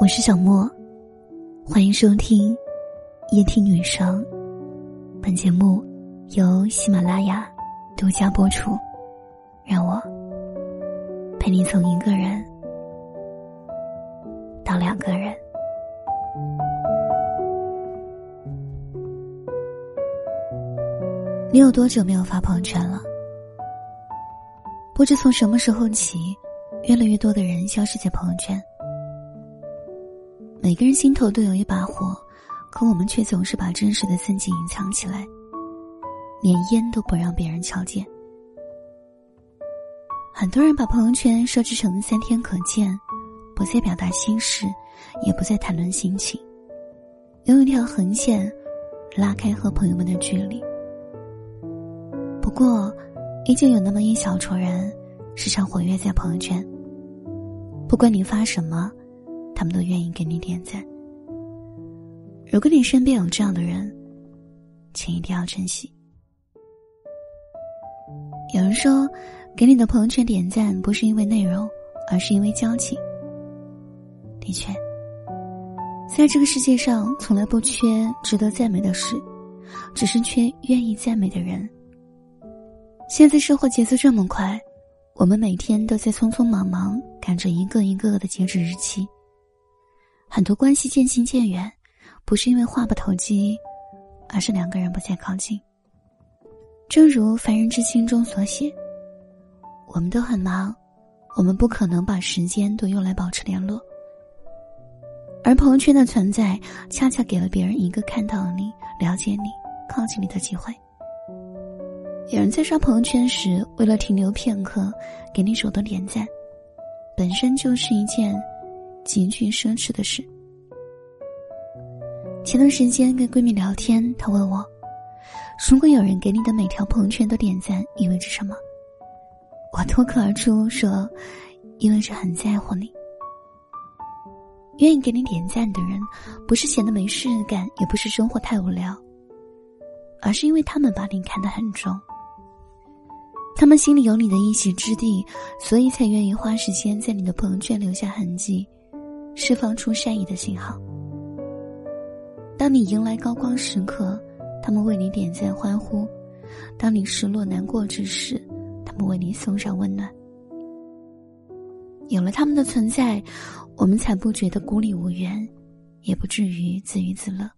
我是小莫，欢迎收听夜听女生。本节目由喜马拉雅独家播出。让我陪你从一个人到两个人。你有多久没有发朋友圈了？不知从什么时候起，越来越多的人消失在朋友圈。每个人心头都有一把火，可我们却总是把真实的自己隐藏起来，连烟都不让别人瞧见。很多人把朋友圈设置成三天可见，不再表达心事，也不再谈论心情，用一条横线拉开和朋友们的距离。不过，依旧有那么一小撮人时常活跃在朋友圈，不管你发什么。他们都愿意给你点赞。如果你身边有这样的人，请一定要珍惜。有人说，给你的朋友圈点赞不是因为内容，而是因为交情。的确，在这个世界上从来不缺值得赞美的事，只是缺愿意赞美的人。现在生活节奏这么快，我们每天都在匆匆忙忙赶着一个一个的截止日期。很多关系渐行渐远，不是因为话不投机，而是两个人不再靠近。正如《凡人之心》中所写：“我们都很忙，我们不可能把时间都用来保持联络。而朋友圈的存在，恰恰给了别人一个看到你、了解你、靠近你的机会。有人在刷朋友圈时，为了停留片刻，给你手动点赞，本身就是一件……”极具奢侈的事。前段时间跟闺蜜聊天，她问我：“如果有人给你的每条朋友圈都点赞，意味着什么？”我脱口而出说：“意味着很在乎你。愿意给你点赞的人，不是闲得没事干，也不是生活太无聊，而是因为他们把你看得很重。他们心里有你的一席之地，所以才愿意花时间在你的朋友圈留下痕迹。”释放出善意的信号。当你迎来高光时刻，他们为你点赞欢呼；当你失落难过之时，他们为你送上温暖。有了他们的存在，我们才不觉得孤立无援，也不至于自娱自乐。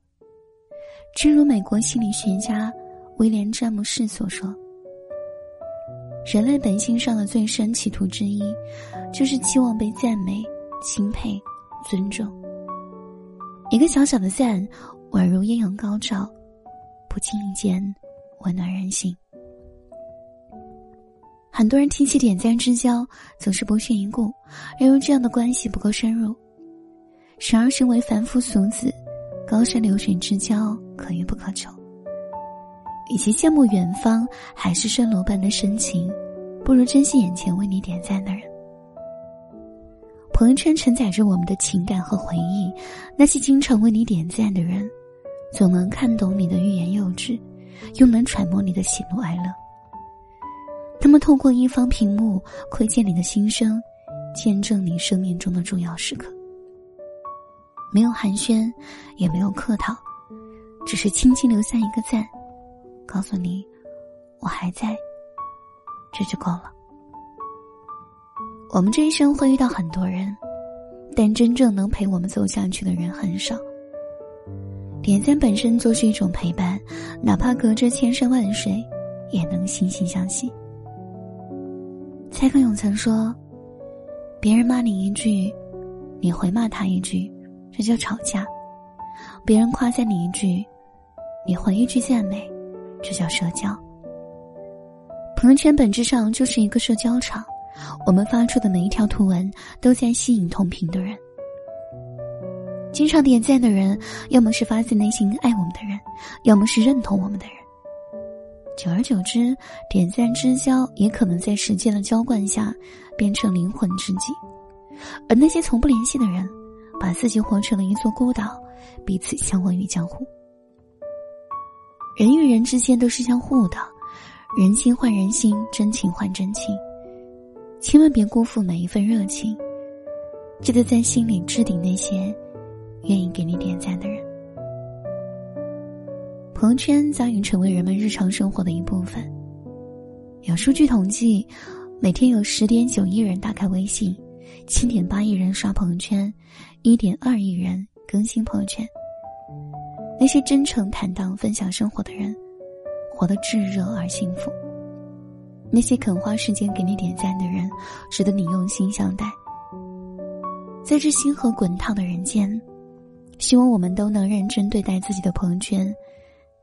正如美国心理学家威廉·詹姆士所说：“人类本性上的最深企图之一，就是期望被赞美、钦佩。”尊重，一个小小的赞，宛如艳阳高照，不经意间温暖人心。很多人提起点赞之交，总是不屑一顾，认为这样的关系不够深入。时而，身为凡夫俗子，高山流水之交可遇不可求。与其羡慕远方海市蜃楼般的深情，不如珍惜眼前为你点赞的人。朋友圈承载着我们的情感和回忆，那些经常为你点赞的人，总能看懂你的欲言又止，又能揣摩你的喜怒哀乐。他们透过一方屏幕窥见你的心声，见证你生命中的重要时刻。没有寒暄，也没有客套，只是轻轻留下一个赞，告诉你我还在，这就够了。我们这一生会遇到很多人，但真正能陪我们走下去的人很少。点赞本身就是一种陪伴，哪怕隔着千山万水，也能惺惺相惜。蔡康永曾说：“别人骂你一句，你回骂他一句，这叫吵架；别人夸赞你一句，你回一句赞美，这叫社交。朋友圈本质上就是一个社交场。”我们发出的每一条图文，都在吸引同频的人。经常点赞的人，要么是发自内心爱我们的人，要么是认同我们的人。久而久之，点赞之交也可能在时间的浇灌下，变成灵魂知己。而那些从不联系的人，把自己活成了一座孤岛，彼此相忘于江湖。人与人之间都是相互的，人心换人心，真情换真情。千万别辜负每一份热情，记得在心里置顶那些愿意给你点赞的人。朋友圈早已成为人们日常生活的一部分。有数据统计，每天有十点九亿人打开微信，七点八亿人刷朋友圈，一点二亿人更新朋友圈。那些真诚坦荡分享生活的人，活得炙热而幸福。那些肯花时间给你点赞的人，值得你用心相待。在这星河滚烫的人间，希望我们都能认真对待自己的朋友圈。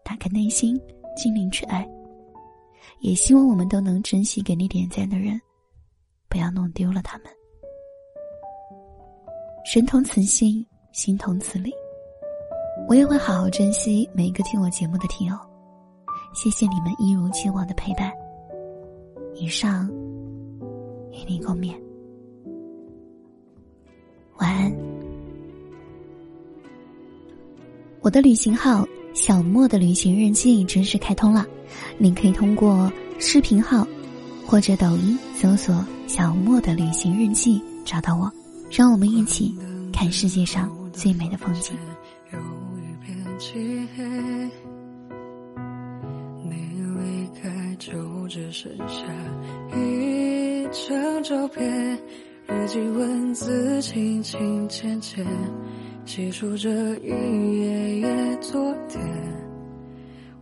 打开内心，尽力去爱。也希望我们都能珍惜给你点赞的人，不要弄丢了他们。神同此心，心同此理。我也会好好珍惜每一个听我节目的听友。谢谢你们一如既往的陪伴。以上，与你共勉。晚安。我的旅行号。小莫的旅行日记正式开通了，您可以通过视频号或者抖音搜索“小莫的旅行日记”找到我，让我们一起看世界上最美的风景。只剩下一张照片，日记文字轻轻浅浅。细数着一页页昨天，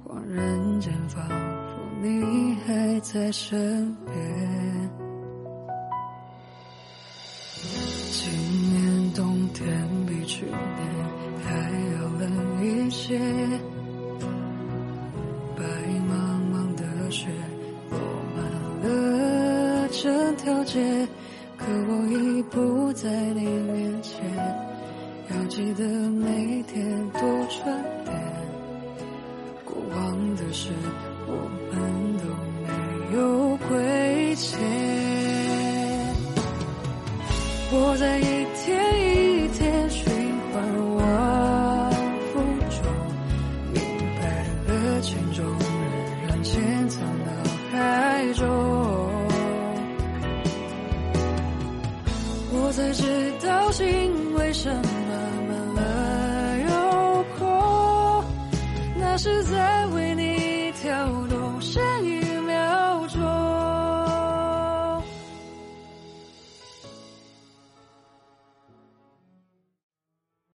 恍然间仿佛你还在身边。今年冬天比去年还要冷一些，条街，可我已不在你面前。要记得每天多穿点，过往的事我们都没有亏欠。我在是在。